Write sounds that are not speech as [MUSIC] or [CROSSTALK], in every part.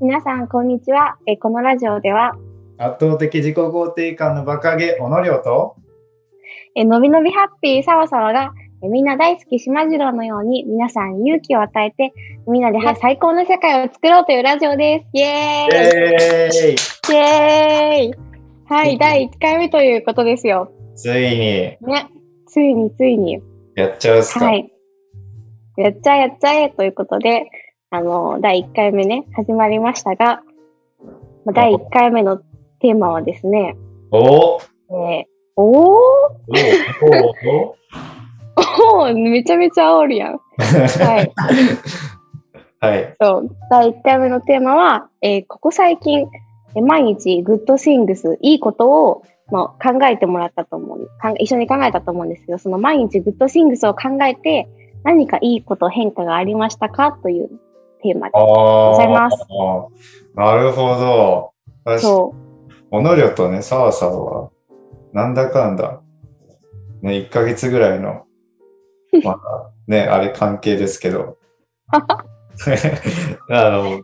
皆さん、こんにちは。えこのラジオでは、圧倒的自己肯定感のバカげ、小野亮と、えのびのびハッピーさわさわが、えみんな大好き島次郎のように皆さんに勇気を与えて、みんなで最高の世界を作ろうというラジオです。イエーイイエーイイエーイはい、第1回目ということですよ。ついに、ね。ついについに。やっちゃうっすか、はい。やっちゃえやっちゃえということで、あの、第1回目ね、始まりましたが、まあ第1回目のテーマはですね、おおえー、おー？おーめちゃめちゃ煽るやん。はい。はい。そう。第1回目のテーマは、えーここ最近、えー毎日 good things、いいことを、まあ、考えてもらったと思う。かん一緒に考えたと思うんですけど、その毎日 good things を考えて、何かいいこと、変化がありましたかというテーマでああ。ございますなるほど。確かそ小野亮とね、澤さんは、なんだかんだ、ね、1ヶ月ぐらいの、[LAUGHS] まだね、あれ関係ですけど。[LAUGHS] あの、う。ね。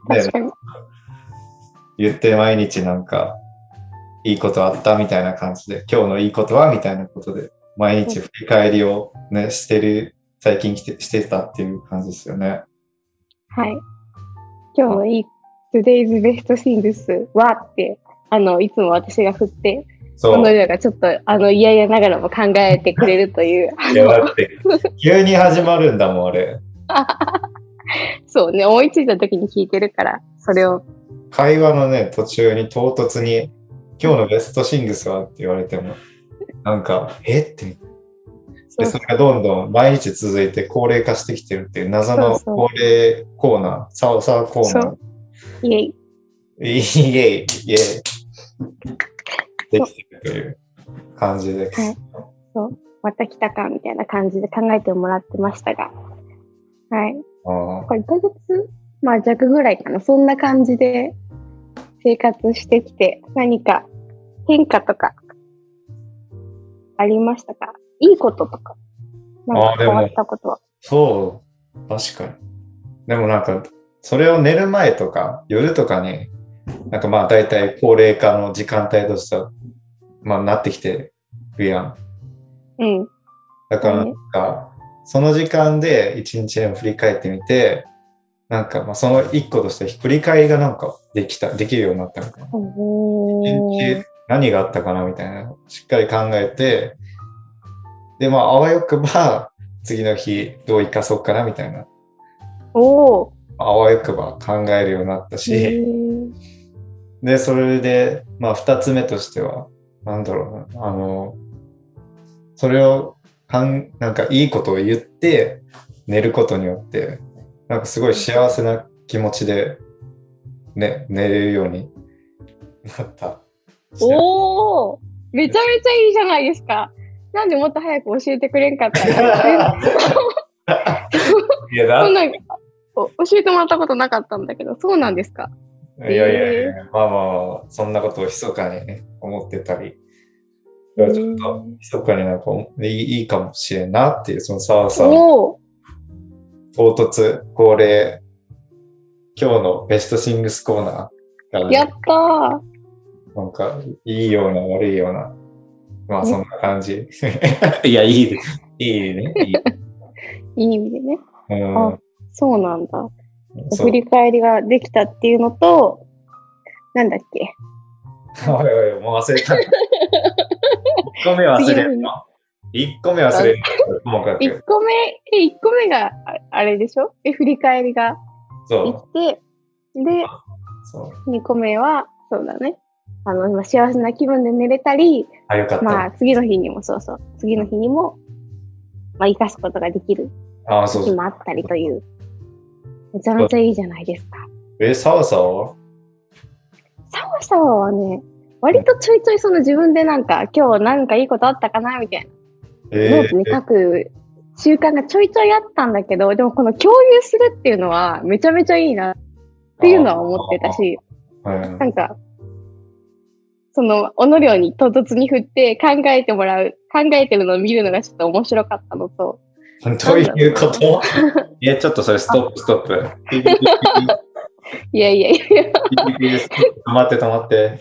言って毎日なんか、いいことあったみたいな感じで、今日のいいことはみたいなことで、毎日振り返りをね、してる、最近来てしてたっていう感じですよね。はい。今日のいい、Today's Best Things はって、あの、いつも私が振って、その量がちょっと、あの、嫌々ながらも考えてくれるという、いや、だって、急に始まるんだもん、あれ。[LAUGHS] そうね、思いついた時に聞いてるから、それを、会話のね、途中に唐突に、今日のベストシングスはって言われても、なんか、え？って。で、それがどんどん毎日続いて高齢化してきてるっていう謎の高齢コーナー、サオサーコーナー。イエイ。イエイ、イエイ。できてるという感じです。はいそう、また来たか、みたいな感じで考えてもらってましたが。はい。あこれ1ヶ月？まあ弱ぐらいかな。そんな感じで生活してきて、何か変化とかありましたか？いいこととか。なんか変わったことは。そう、確かに。でもなんか、それを寝る前とか、夜とかに、なんかまあ大体高齢化の時間帯としては、まあなってきてるやん。うん。だからなんか、その時間で一日でも振り返ってみて、なんかまあその一個として振り返りがなんかできた、できるようになったみたいな。何があったかなみたいな、しっかり考えて、で、まあ、あわよくば、次の日どう生かそうかなみたいな、おー。あわよくば考えるようになったへし、ー。で、それで、まあ、二つ目としては、なんだろうな、あの、それをかん、なんかいいことを言って、寝ることによって、なんかすごい幸せな気持ちで、ね、寝れるようになった。おー。めちゃめちゃいいじゃないですか。なんでもっと早く教えてくれんかったのいや、だそんな教えてもらったことなかったんだけど、そうなんですか？いやいやいや、まあまあまあ、そんなことを密かにね、思ってたり、ちょっと密かになんかいいいいかもしれんなっていう、その澤さん、おー。唐突、恒例、今日のベストシングスコーナーが、やったー。なんか、いいような悪いような、まあそんな感じ。[LAUGHS] いや、いいです。いいね。いい。いい意味でね。うんあそうなんだ。振り返りができたっていうのと、なんだっけ？おいおい、もう忘れた。1個目忘れるの ?1 個目忘れるの？ともか1く。個目、え、1個目がああれでしょ？え、振り返りがでそう。きて、で、そう。2個目は、そうだね。あの、まあ幸せな気分で寝れたり、あ、よかった。まあ次の日にも、そうそう、次の日にも、まあ生かすことができるあ、そう。日もあったりという、めちゃめちゃいいじゃないですか。え、澤さんは？サワサワはね、割とちょいちょいその自分でなんか、今日なんかいいことあったかなみたいな。えノートに書く習慣がちょいちょいあったんだけど、でもこの共有するっていうのはめちゃめちゃいいなっていうのは思ってたし、はいなんか、その、おの量に唐突に振って考えてもらう、考えてるのを見るのがちょっと面白かったのと、どういうこと？[LAUGHS] いや、ちょっとそれストップ、ストップ。[LAUGHS] いやいやいや、止まって止まって。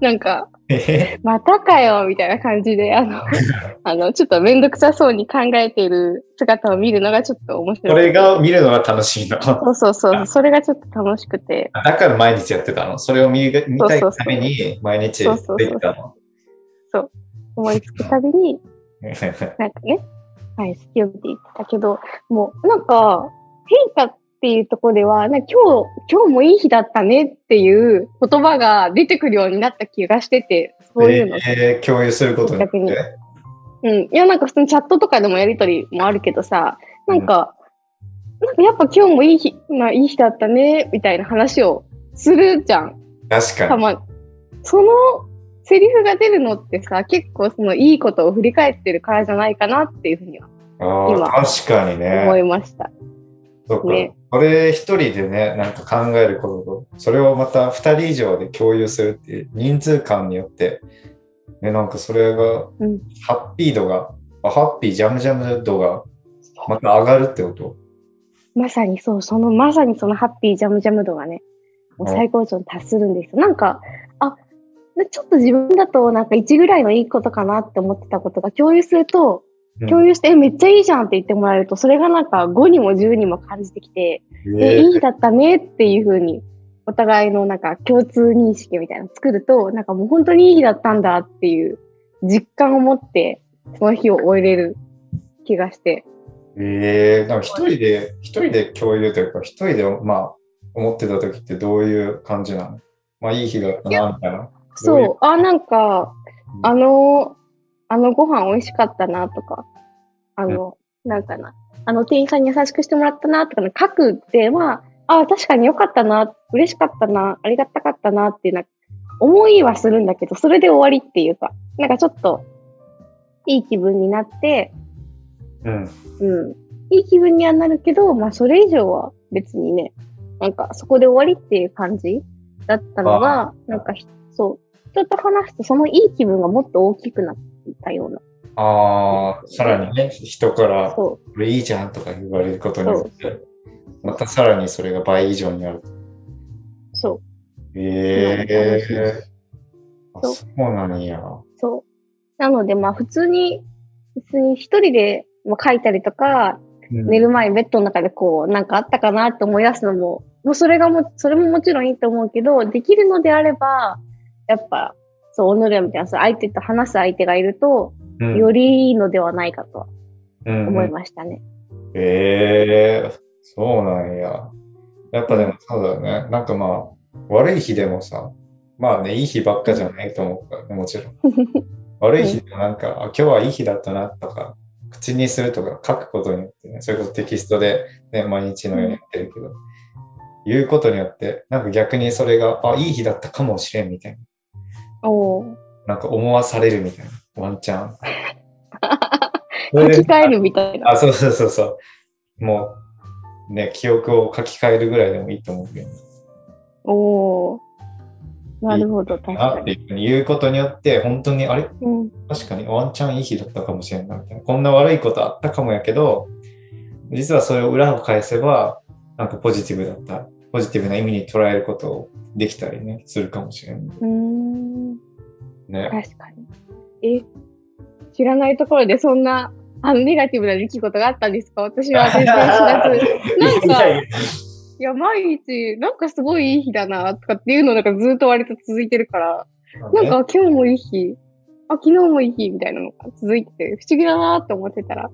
なんか、え？またかよみたいな感じで、あの、[LAUGHS] あの、ちょっとめんどくさそうに考えている姿を見るのがちょっと面白い。これが見るのが楽しいの。そうそうそう、それがちょっと楽しくて、だから毎日やってたの？それを見見たいために毎日そうそうそうできたの？思いつくたびに、[LAUGHS] なんかね、はい、好きを見ていったけど、もう、なんか、変化っていうところでは、な今日、今日もいい日だったねっていう言葉が出てくるようになった気がしてて、そういうの。えー共有することによって？逆にうん。いや、なんか普通にチャットとかでもやりとりもあるけどさ、なんか、なんかやっぱ今日もいい日、まあいい日だったね、みたいな話をするじゃん。確かに。たまに。そのセリフが出るのってさ、結構そのいいことを振り返ってるからじゃないかなっていうふうには今確かに思ね。いました。そっか。ね。これ一人でね、なんか考えることと、それをまた二人以上で共有するっていう人数間によって、ね、なんかそれが、うん。ハッピー度が、あハッピージャムジャム度がまた上がるってこと？まさにそう、そのまさにそのハッピージャムジャム度がね、もう最高潮に達するんですよ。なんか、あ、ちょっと自分だとなんか1ぐらいのいいことかなって思ってたことが共有すると、うん共有して、えめっちゃいいじゃんって言ってもらえると、それがなんか5にも10にも感じてきて、え、えいい日だったねっていう風に、お互いのなんか共通認識みたいなの作ると、なんかもう本当にいい日だったんだっていう実感を持って、その日を終えれる気がして。えー、なんか一人で、一人で共有というか、一人で、まあ、思ってた時ってどういう感じなの？まあ、いい日だったな、みたいな。そう、あ、なんか、あの、あのご飯美味しかったなとか、あの、なんかな、あの店員さんに優しくしてもらったなとかの書くって、まあ、あ、確かに良かったな、嬉しかったな、ありがたかったなっていうな、思いはするんだけど、それで終わりっていうか、なんかちょっと、いい気分になって、うん。うん、いい気分にはなるけど、まあ、それ以上は別にね、なんかそこで終わりっていう感じだったのが、なんかひ、そう、人と話すとそのいい気分がもっと大きくなったような。ああ、さらにね、人から、こそれいいじゃんとか言われることによって、またさらにそれが倍以上になる。う、そう、ええー。あそうそうなんや。そう。なので、まあ普通に、別に一人でまあ書いたりとか、うん寝る前にベッドの中でこう、なんかあったかなって思い出すのも、もうそれがも、それももちろんいいと思うけど、できるのであれば、やっぱ、そう、己みたいな、そう相手と話す相手がいると、うんよりいいのではないかとはうん思いましたね。ええそうなんや。やっぱでもそうだよね。なんかまあ、悪い日でもさ、まあね、いい日ばっかじゃないと思うからね、もちろん。[LAUGHS] 悪い日でもなんか、あ今日はいい日だったなとか、口にするとか書くことによってね、それこそテキストで、ね、毎日のようにやってるけど、言うことによって、なんか逆にそれが、あ、いい日だったかもしれんみたいな。おーなんか思わされるみたいな、ワンチャン。そ [LAUGHS] 書き換えるみたいな。あ、そうそうそうそう。もう、ね、記憶を書き換えるぐらいでもいいと思うけど、おーなるほど、確なかに。っていうことによって、本当に、あれ？うん、確かにワンチャンいい日だったかもしれんないみたいな。こんな悪いことあったかもやけど、実はそれを裏を返せば、なんかポジティブだった。ポジティブな意味に捉えることをできたりね、するかもしれん。うーん、ね。確かに。え、知らないところでそんな、あの、ネガティブな出来事があったんですか？私は全然知らず。[LAUGHS] なんかいや毎日、なんかすごいいい日だな、とかっていうのなんかずっと割と続いてるから、なんか今日もいい日、あ、昨日もいい日みたいなのが続いてて、不思議だなって思ってたら、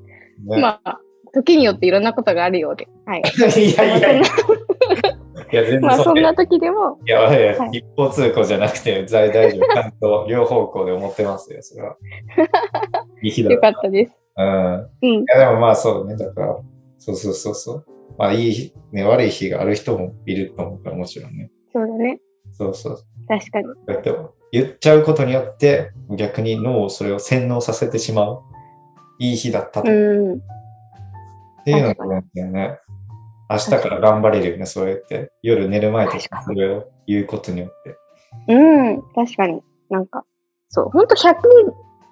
ねまあ、時によっていろんなことがあるようで、はい。[LAUGHS] いやいやいや。いや、全まあ、然そんな時でも、いや、いやはい一方通行じゃなくて、大大丈夫。ちゃんと両方向で思ってますよ、それは。[LAUGHS] いい日だよかったです。うん。うんい。や、でもまあそうね。だから、そうそうそうそう。まあいい日、ね、悪い日がある人もいると思うから、もちろんね。そうだね。そうそう。確かに。だって言っちゃうことによって、逆に脳をそれを洗脳させてしまう。いい日だったと。っうん。ていうのがあるんだよね。明日から頑張れるよね、そうやって。夜寝る前とかそれを言うことによって。うん。確かに。なんか、そう。ほんと100、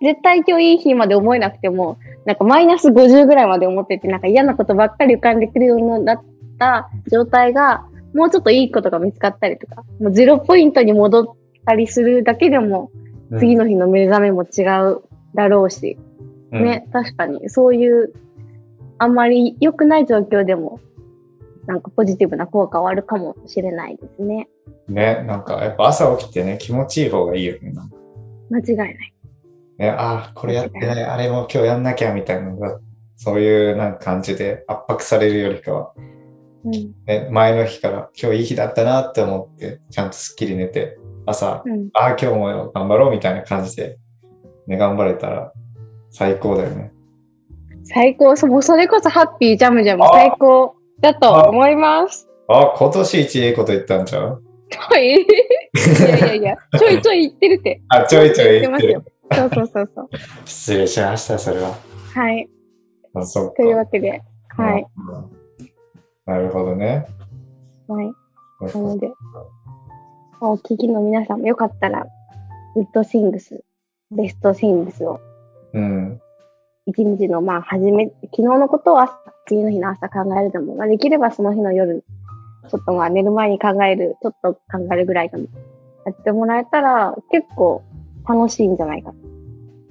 絶対今日いい日まで思えなくても、なんかマイナス50ぐらいまで思ってて、なんか嫌なことばっかり浮かんでくるようになった状態が、もうちょっといいことが見つかったりとか、もうゼロポイントに戻ったりするだけでも、次の日の目覚めも違うだろうし、うん、ね、確かに、そういう、あんまり良くない状況でも、なんかポジティブな効果はあるかもしれないですね。ね、なんかやっぱ朝起きてね、気持ちいい方がいいよね。間違いない。ね、ああ、これやってない、あれも今日やんなきゃみたいなのが、そういうなんか感じで圧迫されるよりかは、うん、ね、前の日から今日いい日だったなって思って、ちゃんとすっきり寝て、朝、うん、ああ、今日も頑張ろうみたいな感じで、ね、頑張れたら最高だよね。最高、そもうそれこそハッピージャムジャムあ最高だと思います。あ、今年一いいこと言ったんちゃう？はい。いやいやいや、ちょいちょい言ってるって。[LAUGHS] あ、ちょいちょい言ってる。そうそうそうそう。失礼しました、それは。はい。あ、そっか。というわけで、はい。なるほどね。はい。なので、お聞きの皆さんもよかったら、 good things、best things を、うん。一日の、まあ、はじめ、昨日のことを朝、次の日の朝考えるでも、まあ、できればその日の夜、ちょっとまあ、寝る前に考える、ちょっと考えるぐらいでも、やってもらえたら、結構楽しいんじゃないかと。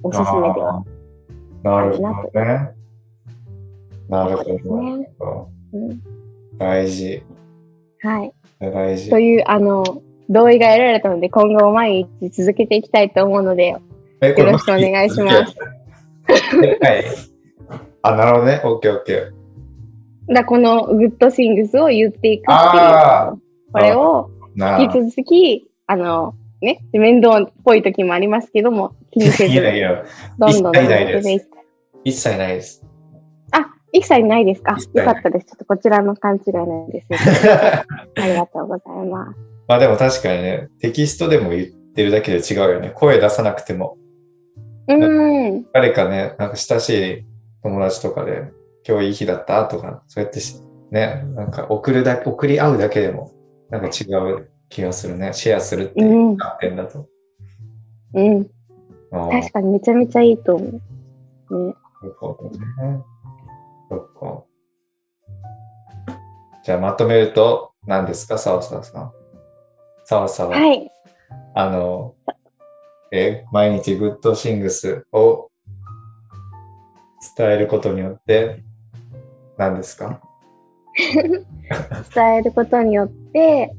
おすすめでは。なるほどね。なるほど。ねうん、大事。はい。大事と。いう、あの、同意が得られたので、今後も毎日続けていきたいと思うので、よえろしくお願いします。。はい。あ、なるほどね。オッケーオッケー。だこのグッドシングスを言っていくっていうあ。これをな引き続き、あの、ね、面倒っぽい時もありますけども、気にせず、どんどん続一切ないですけていきたい。一切ないです。あ、一切ないですか？よかったです。ちょっとこちらの勘違いなんです。[LAUGHS] ありがとうございます。まあでも確かにね、テキストでも言ってるだけで違うよね。声出さなくても。うーん。誰かね、なんか親しい友達とかで、今日いい日だったとか、そうやってしね、なんか送るだけ、送り合うだけでも、なんか違う気がするね。シェアするっていう観点だと。うん。あー確かにめちゃめちゃいいと思う。ね、なるほどね。そっか。じゃあまとめると、何ですか、澤沢さん。澤沢は、はい。あの、え、毎日グッドシングスを伝えることによって、何ですか？[LAUGHS] 伝えることによって、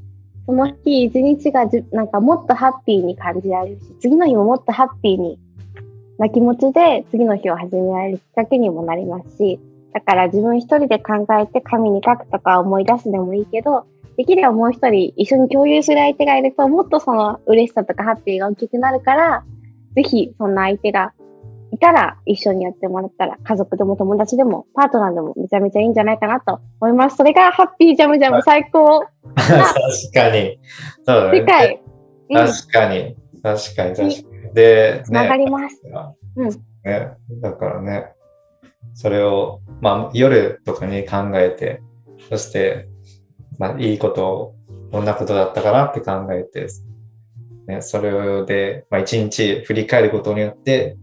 その日一日がじなんかもっとハッピーに感じられるし、次の日ももっとハッピーにな気持ちで次の日を始められるきっかけにもなりますし、だから自分一人で考えて紙に書くとか思い出すでもいいけど、できればもう一人一緒に共有する相手がいると、もっとその嬉しさとかハッピーが大きくなるから、ぜひそんな相手がいたら一緒にやってもらったら、家族でも友達でもパートナーでもめちゃめちゃいいんじゃないかなと思います。それがハッピージャムジャム最高 [LAUGHS] 確かに。そうだね。世界、うん、確かに。確かに、確かに。で、つながね。ります。うんね。だからね、それを、まあ、夜とかに考えて、そして、まあ、いいことを、どんなことだったかなって考えて、ね、それで、まあ、一日振り返ることによって、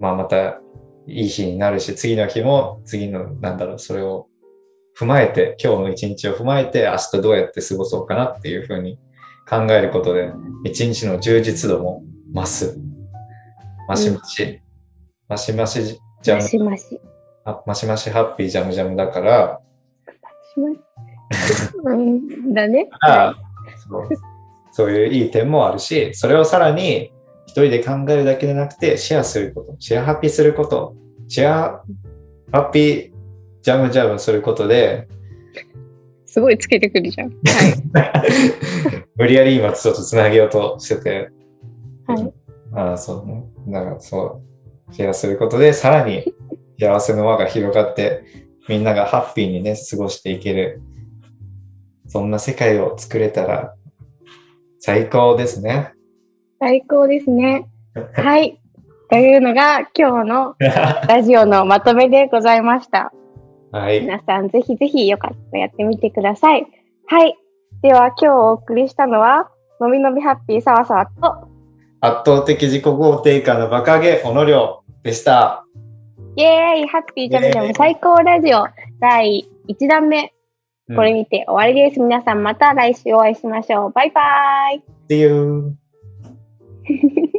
まあ、またいい日になるし、次の日も、次の、なんだろう、それを踏まえて、今日の一日を踏まえて、明日どうやって過ごそうかなっていうふうに考えることで、一日の充実度も増す。マシマシ。マシマシジャムマシマシ。あマシマシハッピージャムジャムだから、だね。あそうそういういい点もあるし、それをさらに一人で考えるだけでなくて、シェアすること、シェアハッピーすること、シェアハッピージャムジャムすることで、すごいつけてくるじゃん。[LAUGHS] 無理やり今ちょっとつなげようとしてて、はい。ああ、そうね。だからそう、シェアすることで、さらに幸せの輪が広がって、みんながハッピーにね、過ごしていける、そんな世界を作れたら最高ですね。最高ですね。[LAUGHS] はい。というのが今日の [LAUGHS] ラジオのまとめでございました。はい。皆さんぜひぜひよかったらやってみてください。はい。では今日お送りしたのは、のびのびハッピーさわさわと、圧倒的自己肯定感のバカげ、小野亮でした。イェーイハッピージャムジャム最高ラジオ第1弾目。うんこれにて終わりです。皆さんまた来週お会いしましょう。バイバイ。See you! [LAUGHS]